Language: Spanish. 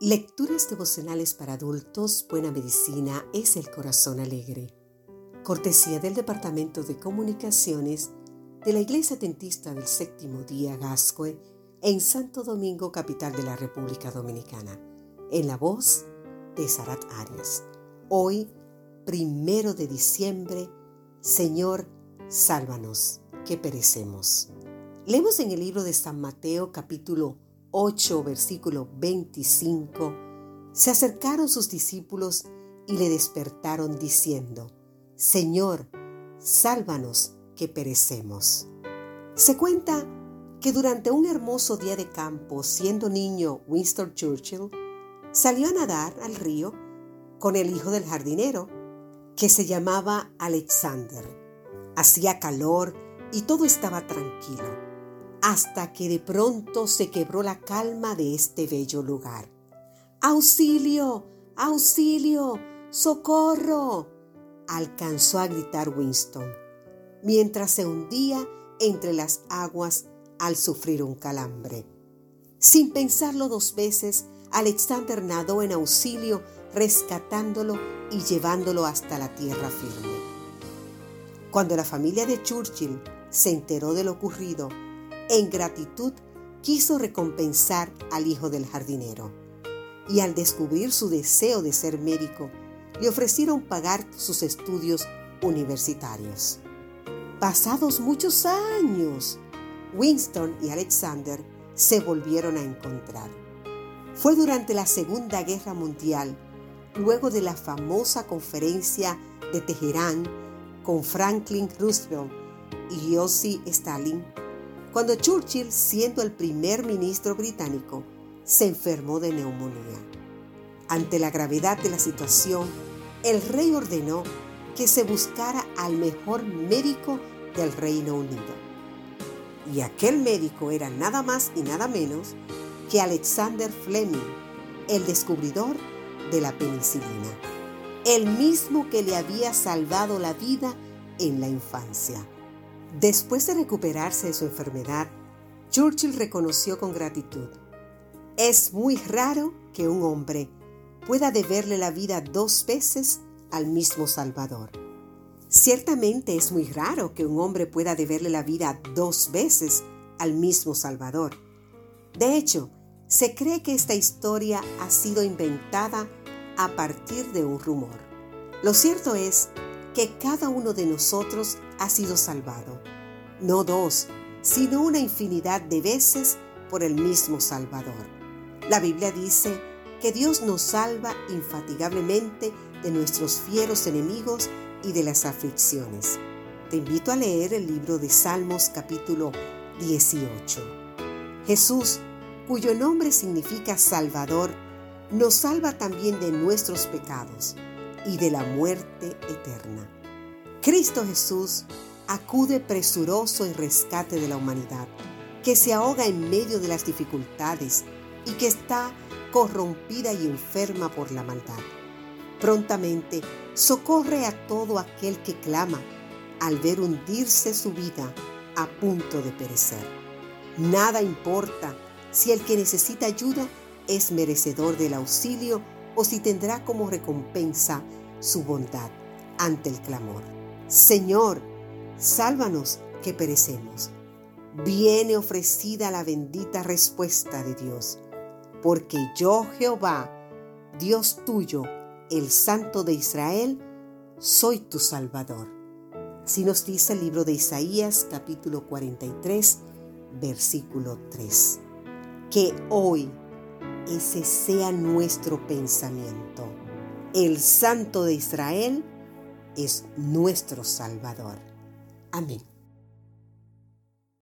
Lecturas devocionales para adultos, Buena Medicina es el Corazón Alegre. Cortesía del Departamento de Comunicaciones de la Iglesia Dentista del Séptimo Día Gascue en Santo Domingo, capital de la República Dominicana. En la voz de Sarat Arias. Hoy, primero de diciembre, Señor, sálvanos, que perecemos. Leemos en el libro de San Mateo capítulo 8, versículo 25, se acercaron sus discípulos y le despertaron diciendo, Señor, sálvanos que perecemos. Se cuenta que durante un hermoso día de campo, siendo niño Winston Churchill, salió a nadar al río con el hijo del jardinero, que se llamaba Alexander. Hacía calor y todo estaba tranquilo hasta que de pronto se quebró la calma de este bello lugar. ¡Auxilio! ¡Auxilio! ¡Socorro! alcanzó a gritar Winston, mientras se hundía entre las aguas al sufrir un calambre. Sin pensarlo dos veces, Alexander nadó en auxilio, rescatándolo y llevándolo hasta la tierra firme. Cuando la familia de Churchill se enteró de lo ocurrido, en gratitud quiso recompensar al hijo del jardinero. Y al descubrir su deseo de ser médico, le ofrecieron pagar sus estudios universitarios. Pasados muchos años, Winston y Alexander se volvieron a encontrar. Fue durante la Segunda Guerra Mundial, luego de la famosa conferencia de Teherán con Franklin Roosevelt y Joseph Stalin, cuando Churchill, siendo el primer ministro británico, se enfermó de neumonía. Ante la gravedad de la situación, el rey ordenó que se buscara al mejor médico del Reino Unido. Y aquel médico era nada más y nada menos que Alexander Fleming, el descubridor de la penicilina, el mismo que le había salvado la vida en la infancia. Después de recuperarse de su enfermedad, Churchill reconoció con gratitud, es muy raro que un hombre pueda deberle la vida dos veces al mismo Salvador. Ciertamente es muy raro que un hombre pueda deberle la vida dos veces al mismo Salvador. De hecho, se cree que esta historia ha sido inventada a partir de un rumor. Lo cierto es que cada uno de nosotros ha sido salvado, no dos, sino una infinidad de veces por el mismo Salvador. La Biblia dice que Dios nos salva infatigablemente de nuestros fieros enemigos y de las aflicciones. Te invito a leer el libro de Salmos capítulo 18. Jesús, cuyo nombre significa Salvador, nos salva también de nuestros pecados y de la muerte eterna. Cristo Jesús acude presuroso en rescate de la humanidad, que se ahoga en medio de las dificultades y que está corrompida y enferma por la maldad. Prontamente socorre a todo aquel que clama al ver hundirse su vida a punto de perecer. Nada importa si el que necesita ayuda es merecedor del auxilio o si tendrá como recompensa su bondad ante el clamor. Señor, sálvanos que perecemos. Viene ofrecida la bendita respuesta de Dios, porque yo Jehová, Dios tuyo, el Santo de Israel, soy tu Salvador. Si nos dice el libro de Isaías capítulo 43, versículo 3. Que hoy ese sea nuestro pensamiento. El Santo de Israel es nuestro Salvador. Amén.